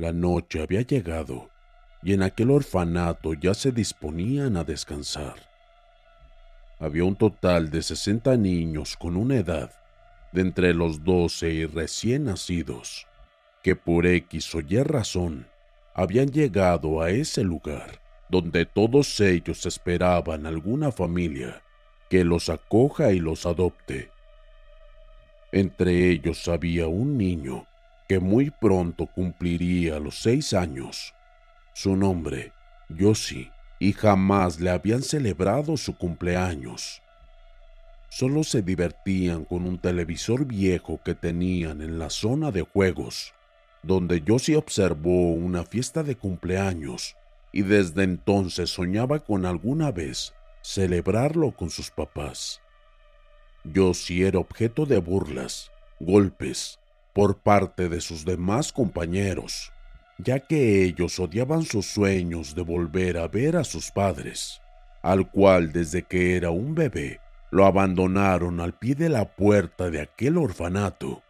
La noche había llegado y en aquel orfanato ya se disponían a descansar. Había un total de 60 niños con una edad de entre los 12 y recién nacidos, que por X o Y razón habían llegado a ese lugar donde todos ellos esperaban alguna familia que los acoja y los adopte. Entre ellos había un niño que muy pronto cumpliría los seis años. Su nombre, Yoshi, y jamás le habían celebrado su cumpleaños. Solo se divertían con un televisor viejo que tenían en la zona de juegos, donde Yoshi observó una fiesta de cumpleaños y desde entonces soñaba con alguna vez celebrarlo con sus papás. Yoshi era objeto de burlas, golpes, por parte de sus demás compañeros, ya que ellos odiaban sus sueños de volver a ver a sus padres, al cual desde que era un bebé lo abandonaron al pie de la puerta de aquel orfanato,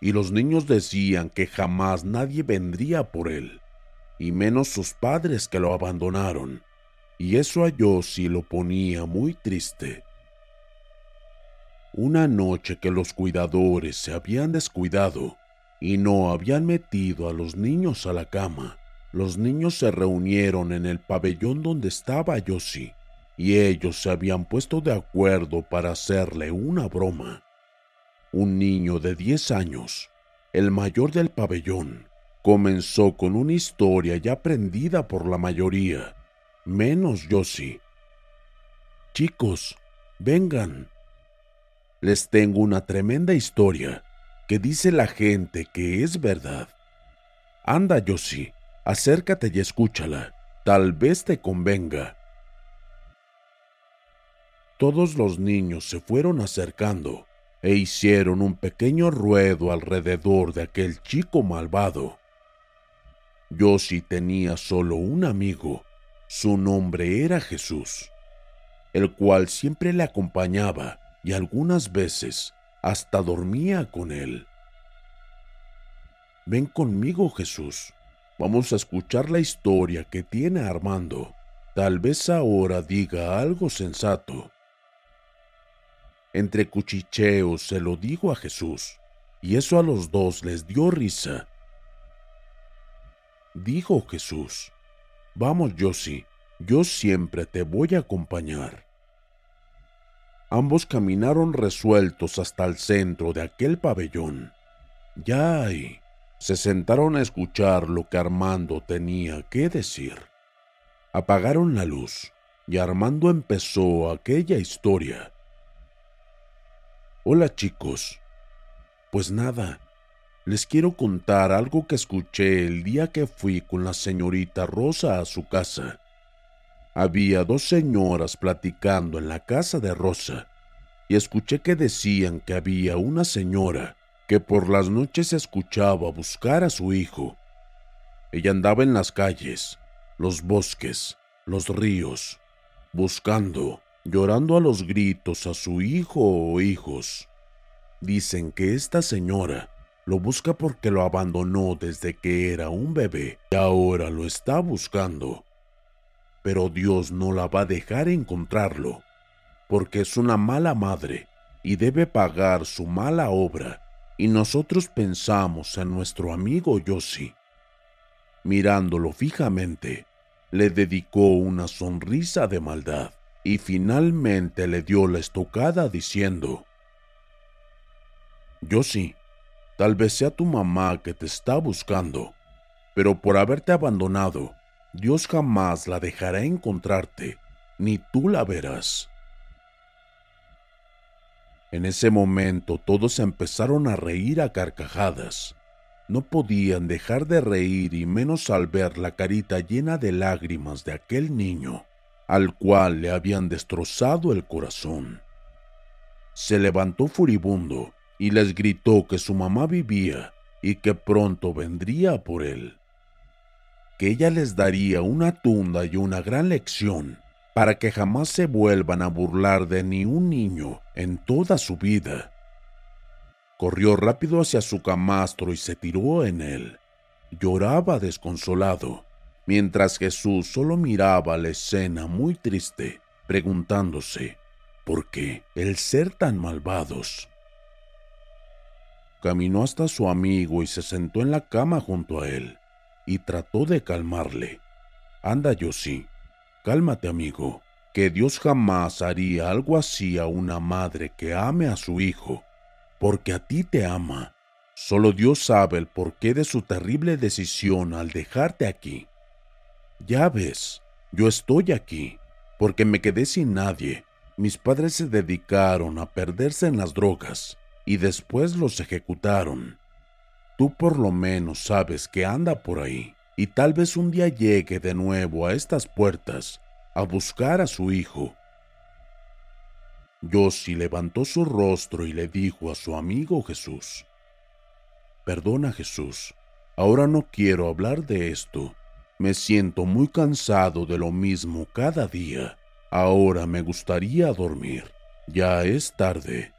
y los niños decían que jamás nadie vendría por él, y menos sus padres que lo abandonaron, y eso a Yossi lo ponía muy triste. Una noche que los cuidadores se habían descuidado y no habían metido a los niños a la cama, los niños se reunieron en el pabellón donde estaba Yoshi y ellos se habían puesto de acuerdo para hacerle una broma. Un niño de 10 años, el mayor del pabellón, comenzó con una historia ya aprendida por la mayoría, menos Yoshi. Chicos, vengan, les tengo una tremenda historia que dice la gente que es verdad. Anda, Yoshi, acércate y escúchala. Tal vez te convenga. Todos los niños se fueron acercando e hicieron un pequeño ruedo alrededor de aquel chico malvado. Yoshi tenía solo un amigo. Su nombre era Jesús, el cual siempre le acompañaba y algunas veces hasta dormía con él. Ven conmigo, Jesús. Vamos a escuchar la historia que tiene Armando. Tal vez ahora diga algo sensato. Entre cuchicheos se lo digo a Jesús, y eso a los dos les dio risa. Dijo Jesús, Vamos, Josie, yo siempre te voy a acompañar. Ambos caminaron resueltos hasta el centro de aquel pabellón. Ya ahí, se sentaron a escuchar lo que Armando tenía que decir. Apagaron la luz y Armando empezó aquella historia. Hola chicos. Pues nada, les quiero contar algo que escuché el día que fui con la señorita Rosa a su casa. Había dos señoras platicando en la casa de Rosa y escuché que decían que había una señora que por las noches escuchaba buscar a su hijo. Ella andaba en las calles, los bosques, los ríos, buscando, llorando a los gritos a su hijo o hijos. Dicen que esta señora lo busca porque lo abandonó desde que era un bebé y ahora lo está buscando. Pero Dios no la va a dejar encontrarlo, porque es una mala madre y debe pagar su mala obra, y nosotros pensamos en nuestro amigo Yossi. Mirándolo fijamente, le dedicó una sonrisa de maldad y finalmente le dio la estocada diciendo, Yossi, Tal vez sea tu mamá que te está buscando, pero por haberte abandonado, Dios jamás la dejará encontrarte, ni tú la verás. En ese momento todos empezaron a reír a carcajadas. No podían dejar de reír y menos al ver la carita llena de lágrimas de aquel niño, al cual le habían destrozado el corazón. Se levantó furibundo y les gritó que su mamá vivía y que pronto vendría por él, ella les daría una tunda y una gran lección para que jamás se vuelvan a burlar de ni un niño en toda su vida. Corrió rápido hacia su camastro y se tiró en él. Lloraba desconsolado, mientras Jesús solo miraba la escena muy triste, preguntándose, ¿por qué el ser tan malvados? Caminó hasta su amigo y se sentó en la cama junto a él y trató de calmarle. Anda, sí. cálmate, amigo, que Dios jamás haría algo así a una madre que ame a su hijo, porque a ti te ama. Solo Dios sabe el porqué de su terrible decisión al dejarte aquí. Ya ves, yo estoy aquí, porque me quedé sin nadie. Mis padres se dedicaron a perderse en las drogas y después los ejecutaron. Tú por lo menos sabes que anda por ahí y tal vez un día llegue de nuevo a estas puertas a buscar a su hijo. Yossi levantó su rostro y le dijo a su amigo Jesús, Perdona Jesús, ahora no quiero hablar de esto. Me siento muy cansado de lo mismo cada día. Ahora me gustaría dormir. Ya es tarde.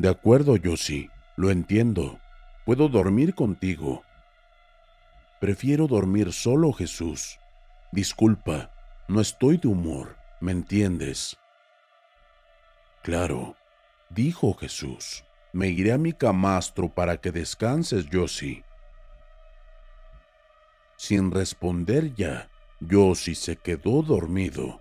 De acuerdo, yo sí, lo entiendo. Puedo dormir contigo. Prefiero dormir solo, Jesús. Disculpa, no estoy de humor, ¿me entiendes? Claro, dijo Jesús. Me iré a mi camastro para que descanses, sí. Sin responder ya, Yossi se quedó dormido.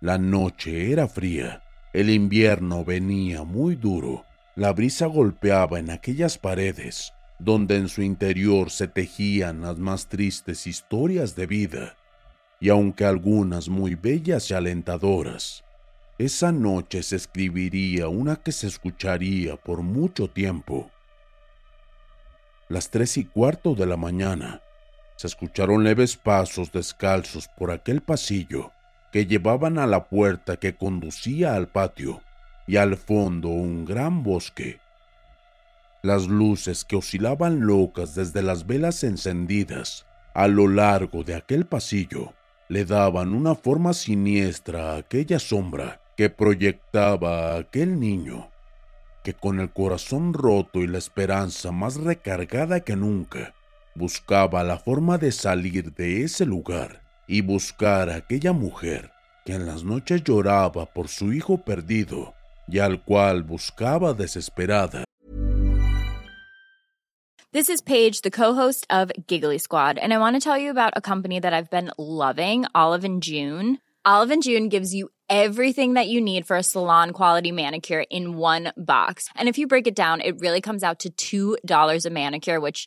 La noche era fría el invierno venía muy duro. La brisa golpeaba en aquellas paredes, donde en su interior se tejían las más tristes historias de vida, y aunque algunas muy bellas y alentadoras, esa noche se escribiría una que se escucharía por mucho tiempo. Las tres y cuarto de la mañana, se escucharon leves pasos descalzos por aquel pasillo que llevaban a la puerta que conducía al patio y al fondo un gran bosque. Las luces que oscilaban locas desde las velas encendidas a lo largo de aquel pasillo le daban una forma siniestra a aquella sombra que proyectaba a aquel niño, que con el corazón roto y la esperanza más recargada que nunca, buscaba la forma de salir de ese lugar y buscar a aquella mujer que en las noches lloraba por su hijo perdido y al cual buscaba desesperada. This is Paige, the co-host of Giggly Squad, and I want to tell you about a company that I've been loving, Olive and June. Olive and June gives you everything that you need for a salon quality manicure in one box. And if you break it down, it really comes out to $2 a manicure, which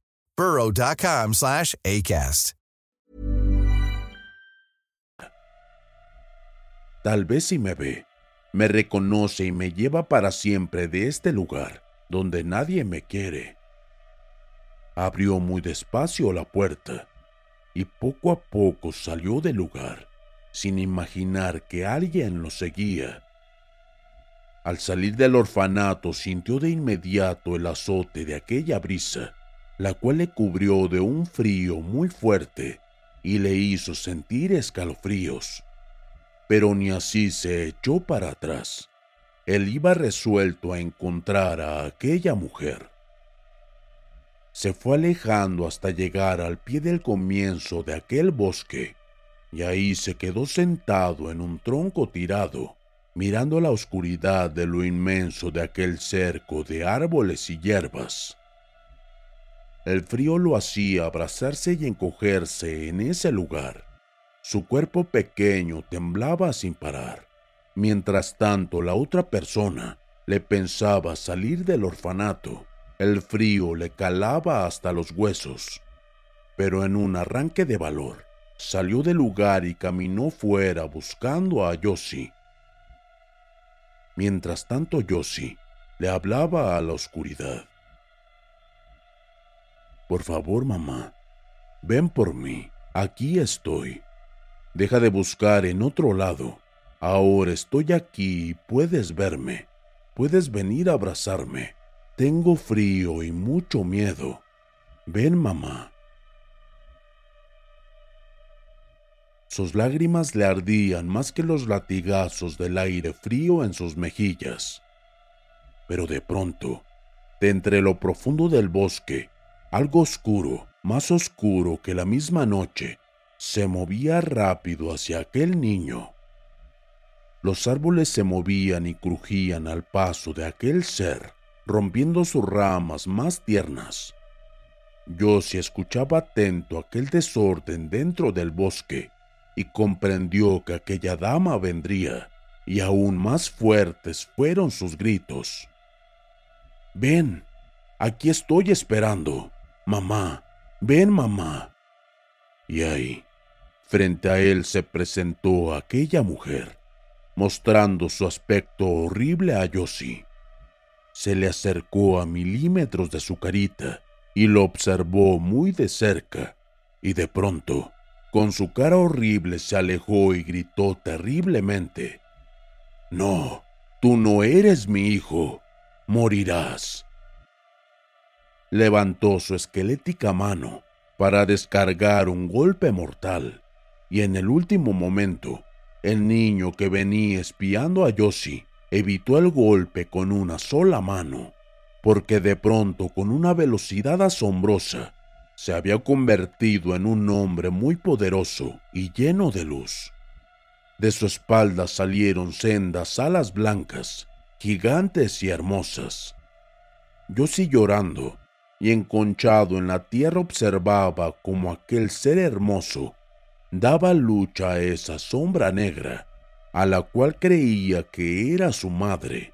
burrow.com slash ACAST. Tal vez si me ve, me reconoce y me lleva para siempre de este lugar donde nadie me quiere. Abrió muy despacio la puerta y poco a poco salió del lugar, sin imaginar que alguien lo seguía. Al salir del orfanato sintió de inmediato el azote de aquella brisa, la cual le cubrió de un frío muy fuerte y le hizo sentir escalofríos. Pero ni así se echó para atrás. Él iba resuelto a encontrar a aquella mujer. Se fue alejando hasta llegar al pie del comienzo de aquel bosque, y ahí se quedó sentado en un tronco tirado, mirando la oscuridad de lo inmenso de aquel cerco de árboles y hierbas. El frío lo hacía abrazarse y encogerse en ese lugar. Su cuerpo pequeño temblaba sin parar. Mientras tanto, la otra persona le pensaba salir del orfanato. El frío le calaba hasta los huesos. Pero en un arranque de valor, salió del lugar y caminó fuera buscando a Yossi. Mientras tanto, Yossi le hablaba a la oscuridad. Por favor, mamá, ven por mí, aquí estoy. Deja de buscar en otro lado. Ahora estoy aquí y puedes verme. Puedes venir a abrazarme. Tengo frío y mucho miedo. Ven, mamá. Sus lágrimas le ardían más que los latigazos del aire frío en sus mejillas. Pero de pronto, de entre lo profundo del bosque, algo oscuro, más oscuro que la misma noche, se movía rápido hacia aquel niño. Los árboles se movían y crujían al paso de aquel ser, rompiendo sus ramas más tiernas. Josie escuchaba atento aquel desorden dentro del bosque y comprendió que aquella dama vendría, y aún más fuertes fueron sus gritos. Ven, aquí estoy esperando. Mamá, ven mamá. Y ahí, frente a él se presentó aquella mujer, mostrando su aspecto horrible a Yossi. Se le acercó a milímetros de su carita y lo observó muy de cerca, y de pronto, con su cara horrible, se alejó y gritó terriblemente. No, tú no eres mi hijo, morirás. Levantó su esquelética mano para descargar un golpe mortal, y en el último momento, el niño que venía espiando a Yoshi evitó el golpe con una sola mano, porque de pronto, con una velocidad asombrosa, se había convertido en un hombre muy poderoso y lleno de luz. De su espalda salieron sendas alas blancas, gigantes y hermosas. Yoshi llorando y enconchado en la tierra observaba como aquel ser hermoso daba lucha a esa sombra negra, a la cual creía que era su madre.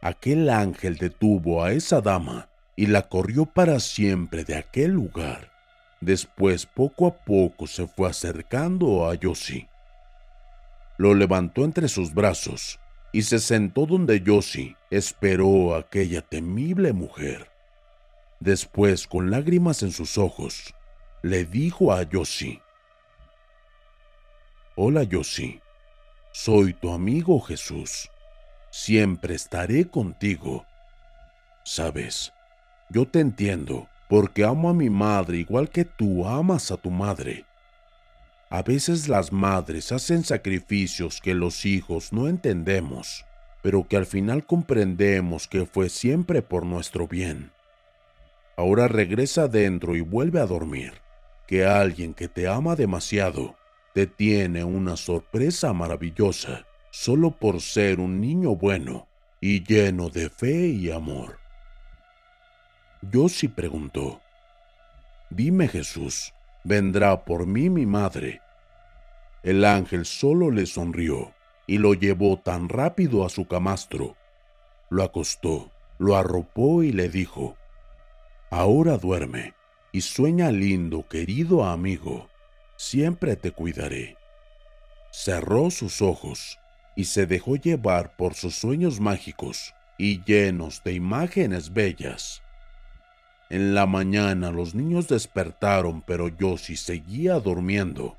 Aquel ángel detuvo a esa dama y la corrió para siempre de aquel lugar. Después poco a poco se fue acercando a Yoshi. Lo levantó entre sus brazos y se sentó donde Yoshi esperó a aquella temible mujer. Después, con lágrimas en sus ojos, le dijo a Yossi, Hola Yossi, soy tu amigo Jesús, siempre estaré contigo. Sabes, yo te entiendo, porque amo a mi madre igual que tú amas a tu madre. A veces las madres hacen sacrificios que los hijos no entendemos, pero que al final comprendemos que fue siempre por nuestro bien. Ahora regresa adentro y vuelve a dormir, que alguien que te ama demasiado te tiene una sorpresa maravillosa solo por ser un niño bueno y lleno de fe y amor. Yossi preguntó, Dime Jesús, vendrá por mí mi madre. El ángel solo le sonrió y lo llevó tan rápido a su camastro. Lo acostó, lo arropó y le dijo, Ahora duerme y sueña lindo, querido amigo, siempre te cuidaré. Cerró sus ojos y se dejó llevar por sus sueños mágicos y llenos de imágenes bellas. En la mañana los niños despertaron, pero Yossi seguía durmiendo.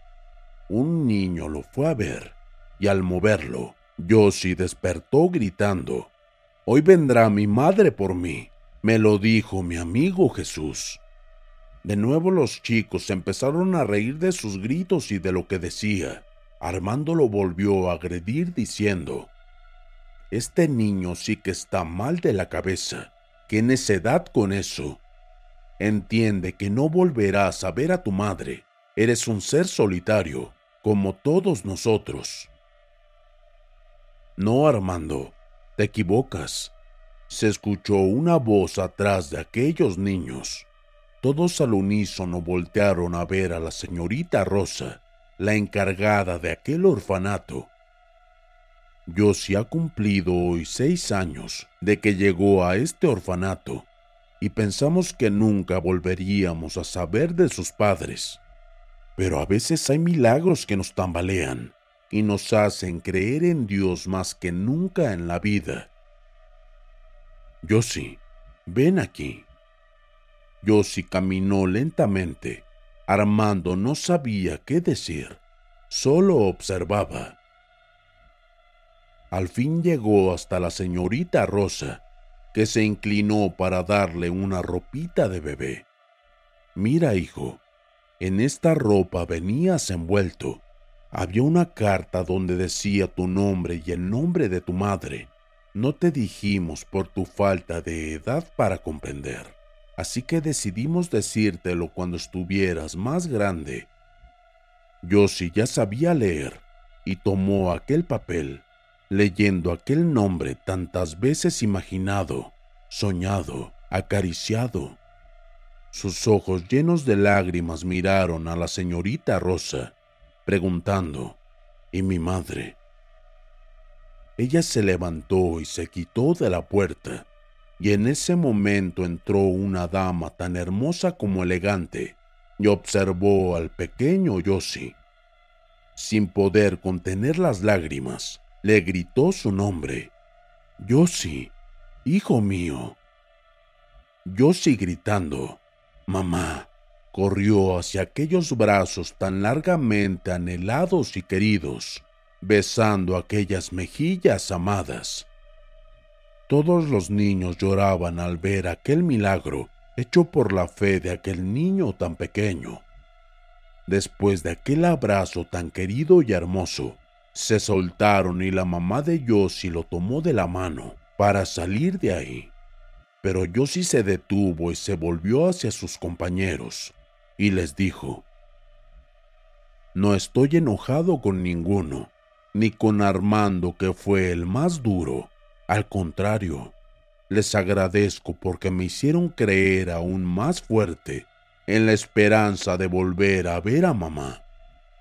Un niño lo fue a ver, y al moverlo, Yossi despertó gritando, Hoy vendrá mi madre por mí, me lo dijo mi amigo Jesús. De nuevo los chicos empezaron a reír de sus gritos y de lo que decía. Armando lo volvió a agredir diciendo, Este niño sí que está mal de la cabeza. ¿Qué necedad con eso? Entiende que no volverás a ver a tu madre. Eres un ser solitario, como todos nosotros. No, Armando, te equivocas. Se escuchó una voz atrás de aquellos niños. Todos al unísono voltearon a ver a la señorita Rosa, la encargada de aquel orfanato. Josie ha cumplido hoy seis años de que llegó a este orfanato y pensamos que nunca volveríamos a saber de sus padres. Pero a veces hay milagros que nos tambalean y nos hacen creer en Dios más que nunca en la vida. Josie, ven aquí. Josie caminó lentamente. Armando no sabía qué decir, solo observaba. Al fin llegó hasta la señorita Rosa, que se inclinó para darle una ropita de bebé. Mira, hijo, en esta ropa venías envuelto. Había una carta donde decía tu nombre y el nombre de tu madre. No te dijimos por tu falta de edad para comprender, así que decidimos decírtelo cuando estuvieras más grande. Yo sí ya sabía leer y tomó aquel papel leyendo aquel nombre tantas veces imaginado, soñado, acariciado. Sus ojos llenos de lágrimas miraron a la señorita Rosa, preguntando, ¿y mi madre? Ella se levantó y se quitó de la puerta, y en ese momento entró una dama tan hermosa como elegante, y observó al pequeño Yossi. Sin poder contener las lágrimas, le gritó su nombre. Yossi, hijo mío. Yossi gritando, mamá, corrió hacia aquellos brazos tan largamente anhelados y queridos, besando aquellas mejillas amadas. Todos los niños lloraban al ver aquel milagro hecho por la fe de aquel niño tan pequeño. Después de aquel abrazo tan querido y hermoso, se soltaron y la mamá de Yossi lo tomó de la mano para salir de ahí. Pero Yossi se detuvo y se volvió hacia sus compañeros y les dijo, No estoy enojado con ninguno, ni con Armando que fue el más duro. Al contrario, les agradezco porque me hicieron creer aún más fuerte en la esperanza de volver a ver a mamá.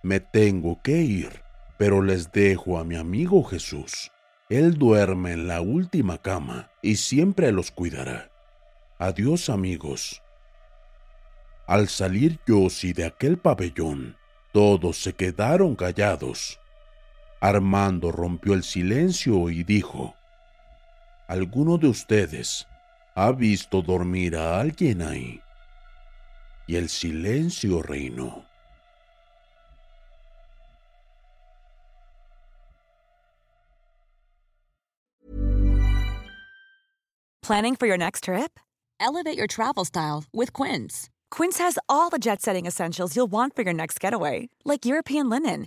Me tengo que ir pero les dejo a mi amigo Jesús. Él duerme en la última cama y siempre los cuidará. Adiós amigos. Al salir Yossi de aquel pabellón, todos se quedaron callados. Armando rompió el silencio y dijo, ¿Alguno de ustedes ha visto dormir a alguien ahí. Y el silencio reinó. Planning for your next trip? Elevate your travel style with Quince. Quince has all the jet setting essentials you'll want for your next getaway, like European linen,